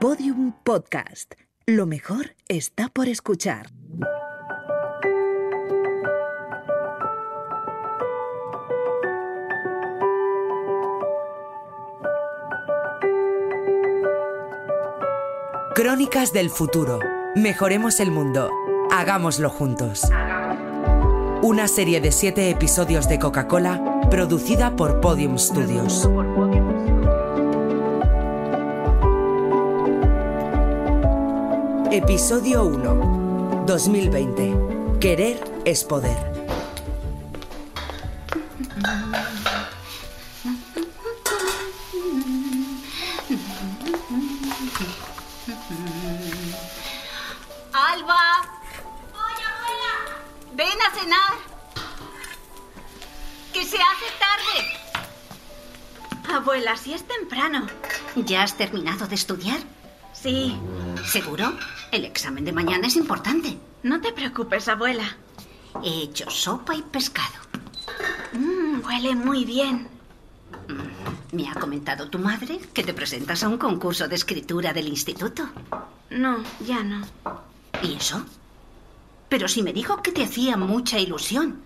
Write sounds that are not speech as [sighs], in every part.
Podium Podcast. Lo mejor está por escuchar. Crónicas del futuro. Mejoremos el mundo. Hagámoslo juntos. Una serie de siete episodios de Coca-Cola producida por Podium Studios. Episodio 1. 2020. Querer es poder. ¡Alba! ¡Oye, abuela! ¡Ven a cenar! ¡Que se hace tarde! Abuela, si es temprano. ¿Ya has terminado de estudiar? Sí. ¿Seguro? El examen de mañana es importante. No te preocupes, abuela. He hecho sopa y pescado. Mmm, huele muy bien. Me ha comentado tu madre que te presentas a un concurso de escritura del instituto. No, ya no. ¿Y eso? Pero si me dijo que te hacía mucha ilusión.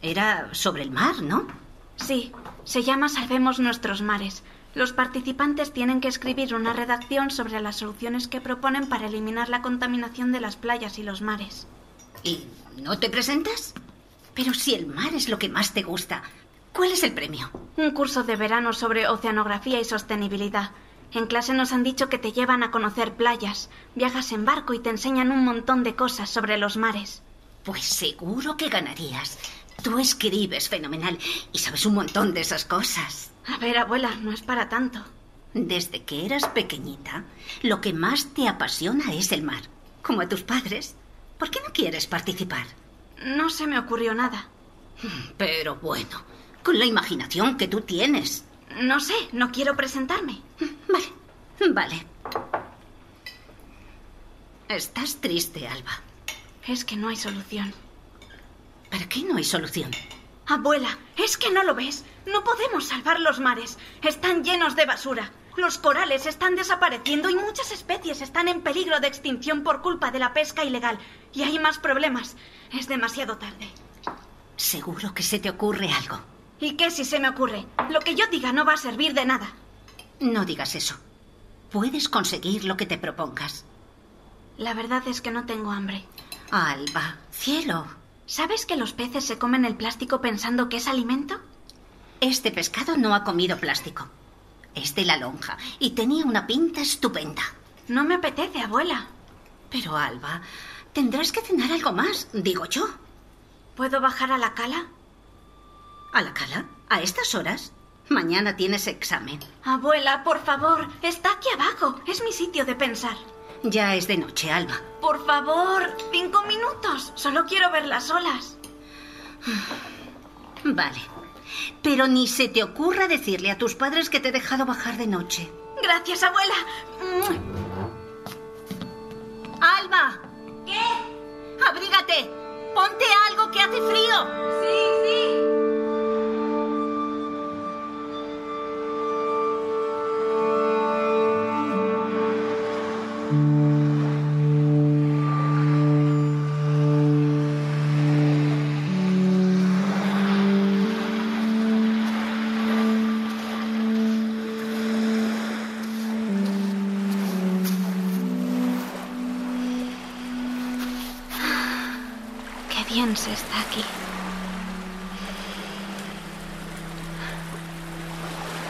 Era sobre el mar, ¿no? Sí, se llama Salvemos nuestros mares. Los participantes tienen que escribir una redacción sobre las soluciones que proponen para eliminar la contaminación de las playas y los mares. ¿Y no te presentas? Pero si el mar es lo que más te gusta, ¿cuál es el premio? Un curso de verano sobre oceanografía y sostenibilidad. En clase nos han dicho que te llevan a conocer playas, viajas en barco y te enseñan un montón de cosas sobre los mares. Pues seguro que ganarías. Tú escribes fenomenal y sabes un montón de esas cosas. A ver, abuela, no es para tanto. Desde que eras pequeñita, lo que más te apasiona es el mar. Como a tus padres. ¿Por qué no quieres participar? No se me ocurrió nada. Pero bueno, con la imaginación que tú tienes. No sé, no quiero presentarme. Vale, vale. Estás triste, Alba. Es que no hay solución. ¿Para qué no hay solución? Abuela, es que no lo ves. No podemos salvar los mares. Están llenos de basura. Los corales están desapareciendo y muchas especies están en peligro de extinción por culpa de la pesca ilegal. Y hay más problemas. Es demasiado tarde. Seguro que se te ocurre algo. ¿Y qué si se me ocurre? Lo que yo diga no va a servir de nada. No digas eso. Puedes conseguir lo que te propongas. La verdad es que no tengo hambre. Alba, cielo. ¿Sabes que los peces se comen el plástico pensando que es alimento? Este pescado no ha comido plástico. Es de la lonja y tenía una pinta estupenda. No me apetece, abuela. Pero, Alba, tendrás que cenar algo más, digo yo. ¿Puedo bajar a la cala? ¿A la cala? ¿A estas horas? Mañana tienes examen. Abuela, por favor, está aquí abajo. Es mi sitio de pensar. Ya es de noche, Alba. Por favor, cinco minutos. Solo quiero ver las olas. [sighs] Vale. Pero ni se te ocurra decirle a tus padres que te he dejado bajar de noche. Gracias, abuela. Alba. ¿Qué? Abrígate. Ponte algo que hace frío. Sí, sí. Qué bien se está aquí.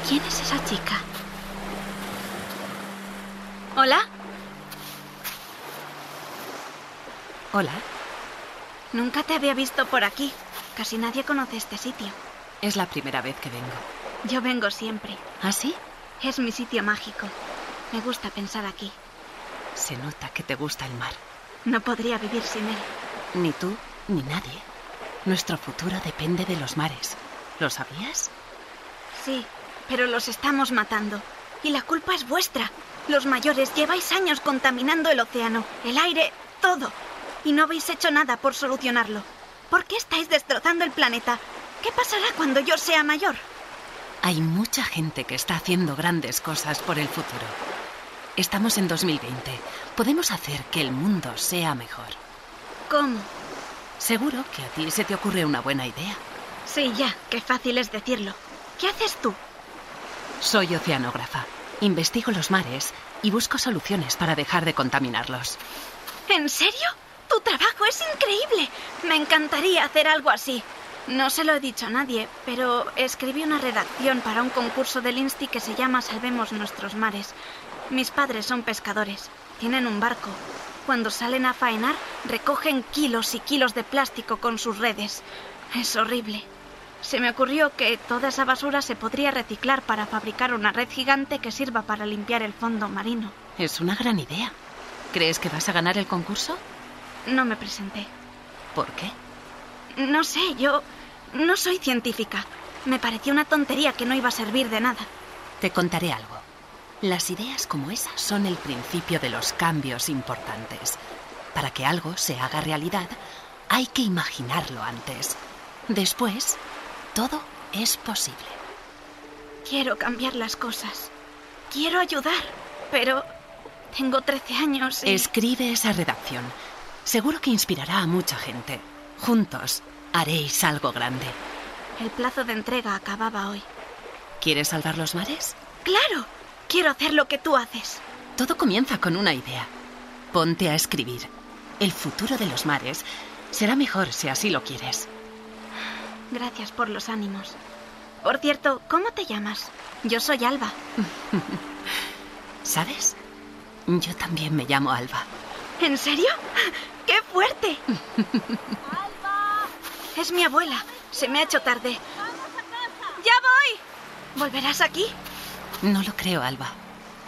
¿Quién es esa chica? ¿Hola? Hola, Nunca te había visto por aquí. Casi nadie conoce este sitio. es la primera vez que vengo. Yo vengo siempre. ¿Ah, sí? Es mi sitio mágico. Me gusta pensar aquí. Se nota que te gusta el mar. No podría vivir sin él. Ni tú, ni nadie. Nuestro futuro depende de los mares. ¿Lo sabías? Sí, pero los estamos matando. Y la culpa es vuestra. Los mayores lleváis años contaminando el océano, el aire, todo. Y no habéis hecho nada por solucionarlo. ¿Por qué estáis destrozando el planeta? ¿Qué pasará cuando yo sea mayor? Hay mucha gente que está haciendo grandes cosas por el futuro. Estamos en 2020. Podemos hacer que el mundo sea mejor. ¿Cómo? Seguro que a ti se te ocurre una buena idea. Sí, ya, qué fácil es decirlo. ¿Qué haces tú? Soy oceanógrafa. Investigo los mares y busco soluciones para dejar de contaminarlos. ¿En serio? Tu trabajo es increíble. Me encantaría hacer algo así. No se lo he dicho a nadie, pero escribí una redacción para un concurso del Insti que se llama Salvemos nuestros mares. Mis padres son pescadores. Tienen un barco. Cuando salen a faenar, recogen kilos y kilos de plástico con sus redes. Es horrible. Se me ocurrió que toda esa basura se podría reciclar para fabricar una red gigante que sirva para limpiar el fondo marino. Es una gran idea. ¿Crees que vas a ganar el concurso? No me presenté. ¿Por qué? No sé, yo no soy científica. Me pareció una tontería que no iba a servir de nada. Te contaré algo. Las ideas como esas son el principio de los cambios importantes. Para que algo se haga realidad, hay que imaginarlo antes. Después, todo es posible. Quiero cambiar las cosas. Quiero ayudar, pero tengo 13 años y... Escribe esa redacción. Seguro que inspirará a mucha gente. Juntos haréis algo grande. El plazo de entrega acababa hoy. ¿Quieres salvar los mares? ¡Claro! Quiero hacer lo que tú haces. Todo comienza con una idea. Ponte a escribir. El futuro de los mares será mejor si así lo quieres. Gracias por los ánimos. Por cierto, ¿cómo te llamas? Yo soy Alba. [laughs] ¿Sabes? Yo también me llamo Alba. ¿En serio? ¡Qué fuerte! ¡Alba! [laughs] Es mi abuela. Se me ha hecho tarde. ¡Ya voy! ¿Volverás aquí? No lo creo, Alba.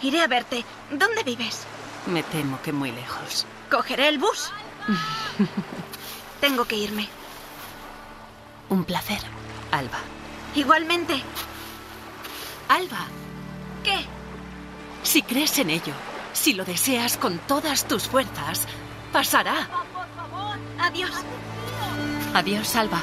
Iré a verte. ¿Dónde vives? Me temo que muy lejos. Cogeré el bus. [laughs] Tengo que irme. Un placer, Alba. Igualmente. Alba, ¿Qué? si crees en ello, si lo deseas con todas tus fuerzas, pasará. Adiós. Adiós, Alba.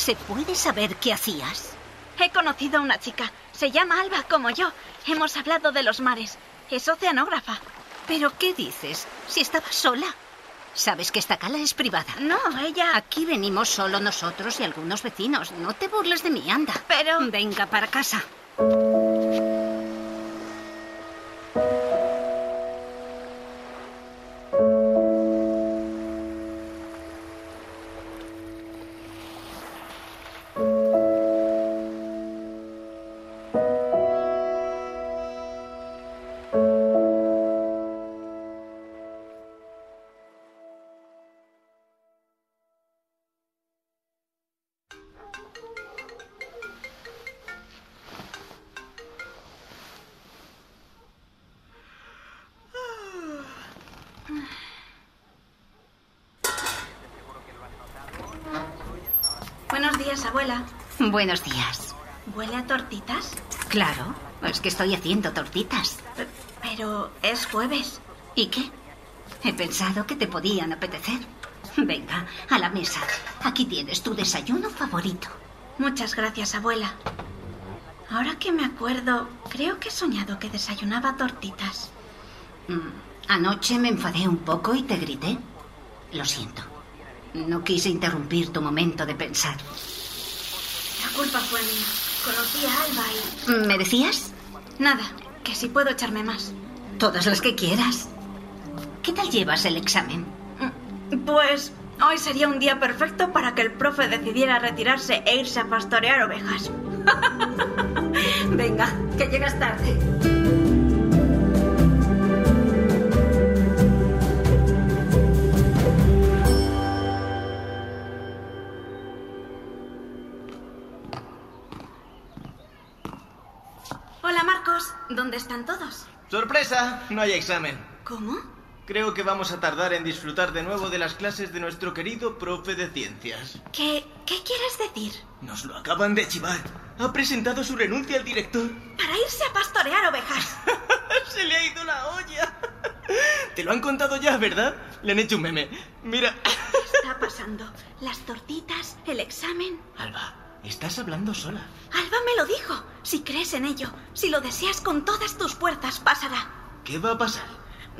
¿Se puede saber qué hacías? He conocido a una chica. Se llama Alba como yo. Hemos hablado de los mares. Es oceanógrafa. ¿Pero qué dices? Si estabas sola. Sabes que esta cala es privada. No, ella... Aquí venimos solo nosotros y algunos vecinos. No te burles de mí, anda. Pero... Venga para casa. Días, abuela. Buenos días. ¿Huele a tortitas? Claro, es que estoy haciendo tortitas. P- Pero es jueves. ¿Y qué? He pensado que te podían apetecer. Venga, a la mesa. Aquí tienes tu desayuno favorito. Muchas gracias, abuela. Ahora que me acuerdo, creo que he soñado que desayunaba tortitas. Mm, Anoche me enfadé un poco y te grité. Lo siento. No quise interrumpir tu momento de pensar. La culpa fue mía. Conocí a Alba y... ¿Me decías? Nada, que si puedo echarme más. Todas las que quieras. ¿Qué tal llevas el examen? Mm, Pues hoy sería un día perfecto para que el profe decidiera retirarse e irse a pastorear ovejas. [laughs] Venga, que llegas tarde. ¿Dónde están todos? ¡Sorpresa! No hay examen. ¿Cómo? Creo que vamos a tardar en disfrutar de nuevo de las clases de nuestro querido profe de ciencias. ¿Qué, qué quieres decir? Nos lo acaban de chivar. Ha presentado su renuncia al director. Para irse a pastorear ovejas. [laughs] Se le ha ido la olla. Te lo han contado ya, ¿verdad? Le han hecho un meme. Mira. ¿Qué está pasando? Las tortitas, el examen. Alba, estás hablando sola. Alba me lo dijo. Si crees en ello, si lo deseas con todas tus fuerzas, pasará. ¿Qué va a pasar?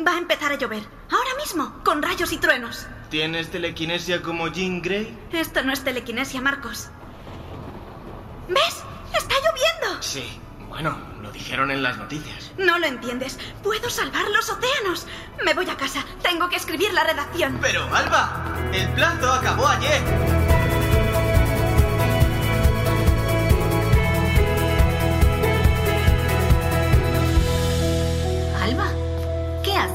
Va a empezar a llover. Ahora mismo, con rayos y truenos. ¿Tienes telequinesia como Jean Grey? Esto no es telequinesia, Marcos. ¿Ves? ¡Está lloviendo! Sí. Bueno, lo dijeron en las noticias. No lo entiendes. Puedo salvar los océanos. Me voy a casa. Tengo que escribir la redacción. Pero, Alba, el plazo acabó ayer.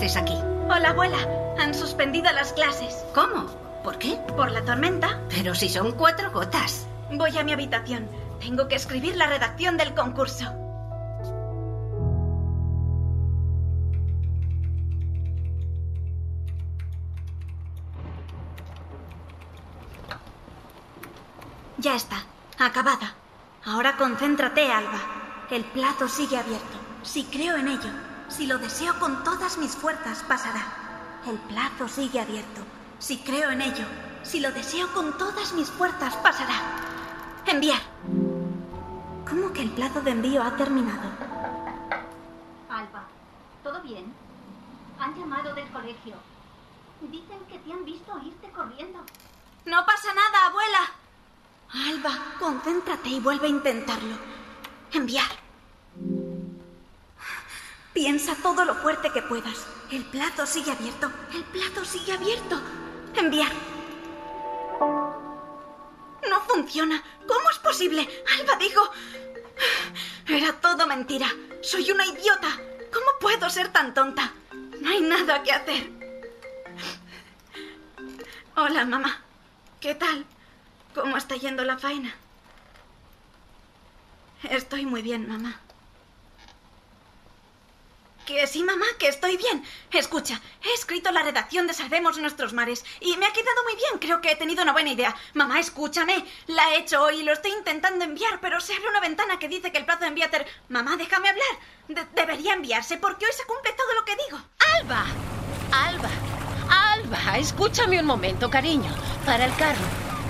Haces aquí? Hola, abuela. Han suspendido las clases. ¿Cómo? ¿Por qué? ¿Por la tormenta? Pero si son cuatro gotas. Voy a mi habitación. Tengo que escribir la redacción del concurso. Ya está. Acabada. Ahora concéntrate, Alba. El plazo sigue abierto. Si creo en ello, si lo deseo con todas mis fuerzas, pasará. El plazo sigue abierto. Si creo en ello, si lo deseo con todas mis fuerzas, pasará. Enviar. ¿Cómo que el plazo de envío ha terminado? Alba, ¿todo bien? Han llamado del colegio. Dicen que te han visto irte corriendo. No pasa nada, abuela. Alba, concéntrate y vuelve a intentarlo. Enviar. Piensa todo lo fuerte que puedas. El plazo sigue abierto. El plazo sigue abierto. Enviar. No funciona. ¿Cómo es posible? Alba dijo... Era todo mentira. Soy una idiota. ¿Cómo puedo ser tan tonta? No hay nada que hacer. Hola, mamá. ¿Qué tal? ¿Cómo está yendo la faena? Estoy muy bien, mamá. Que sí, mamá, que estoy bien. Escucha, he escrito la redacción de Salvemos Nuestros Mares y me ha quedado muy bien. Creo que he tenido una buena idea. Mamá, escúchame. La he hecho hoy y lo estoy intentando enviar, pero se abre una ventana que dice que el plazo de envía... ter- Mamá, déjame hablar. De- debería enviarse porque hoy se cumple todo lo que digo. Alba, Alba, Alba, escúchame un momento, cariño. Para el carro.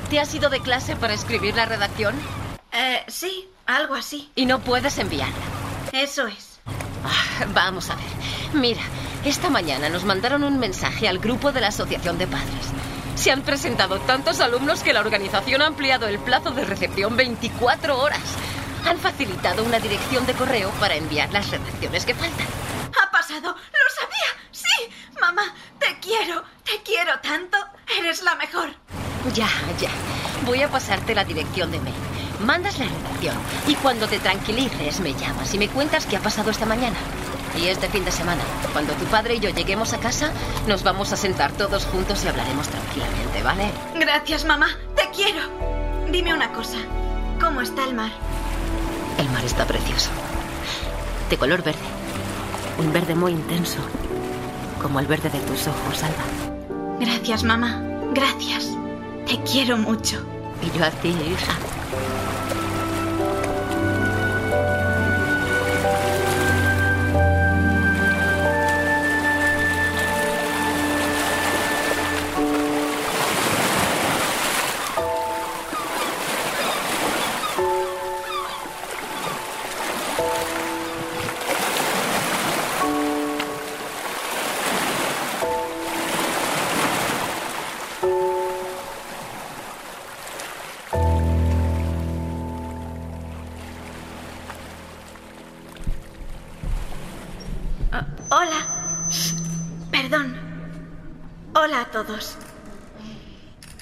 ¿Te has ido de clase para escribir la redacción? Eh, sí, algo así. Y no puedes enviarla. Eso es. Ah, Vamos a ver. Mira, esta mañana nos mandaron un mensaje al grupo de la Asociación de Padres. Se han presentado tantos alumnos que la organización ha ampliado el plazo de recepción 24 horas. Han facilitado una dirección de correo para enviar las redacciones que faltan. Ha pasado. Lo sabía. Sí. Mamá, te quiero. Te quiero tanto. Eres la mejor. Ya, ya. Voy a pasarte la dirección de mail. Mandas la redacción y cuando te tranquilices me llamas y me cuentas qué ha pasado esta mañana. Y este fin de semana, cuando tu padre y yo lleguemos a casa, nos vamos a sentar todos juntos y hablaremos tranquilamente, ¿vale? Gracias, mamá. Te quiero. Dime una cosa. ¿Cómo está el mar? El mar está precioso. De color verde. Un verde muy intenso. Como el verde de tus ojos, Alba. Gracias, mamá. Gracias. Te quiero mucho. Y yo a ti, hija. Thank you. Hola a todos.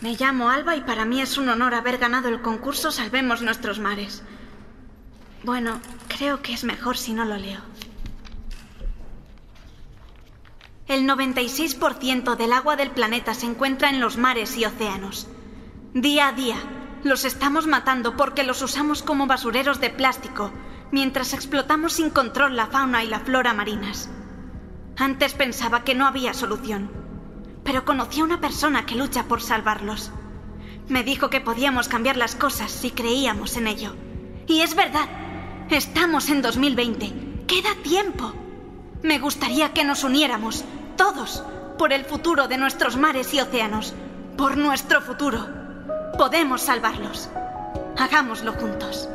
Me llamo Alba y para mí es un honor haber ganado el concurso Salvemos Nuestros Mares. Bueno, creo que es mejor si no lo leo. El 96% del agua del planeta se encuentra en los mares y océanos. Día a día los estamos matando porque los usamos como basureros de plástico, mientras explotamos sin control la fauna y la flora marinas. Antes pensaba que no había solución, pero conocí a una persona que lucha por salvarlos. Me dijo que podíamos cambiar las cosas si creíamos en ello. Y es verdad, estamos en 2020, queda tiempo. Me gustaría que nos uniéramos, todos, por el futuro de nuestros mares y océanos, por nuestro futuro. Podemos salvarlos. Hagámoslo juntos.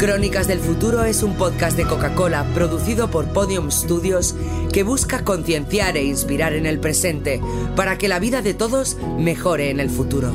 Crónicas del Futuro es un podcast de Coca-Cola producido por Podium Studios que busca concienciar e inspirar en el presente para que la vida de todos mejore en el futuro.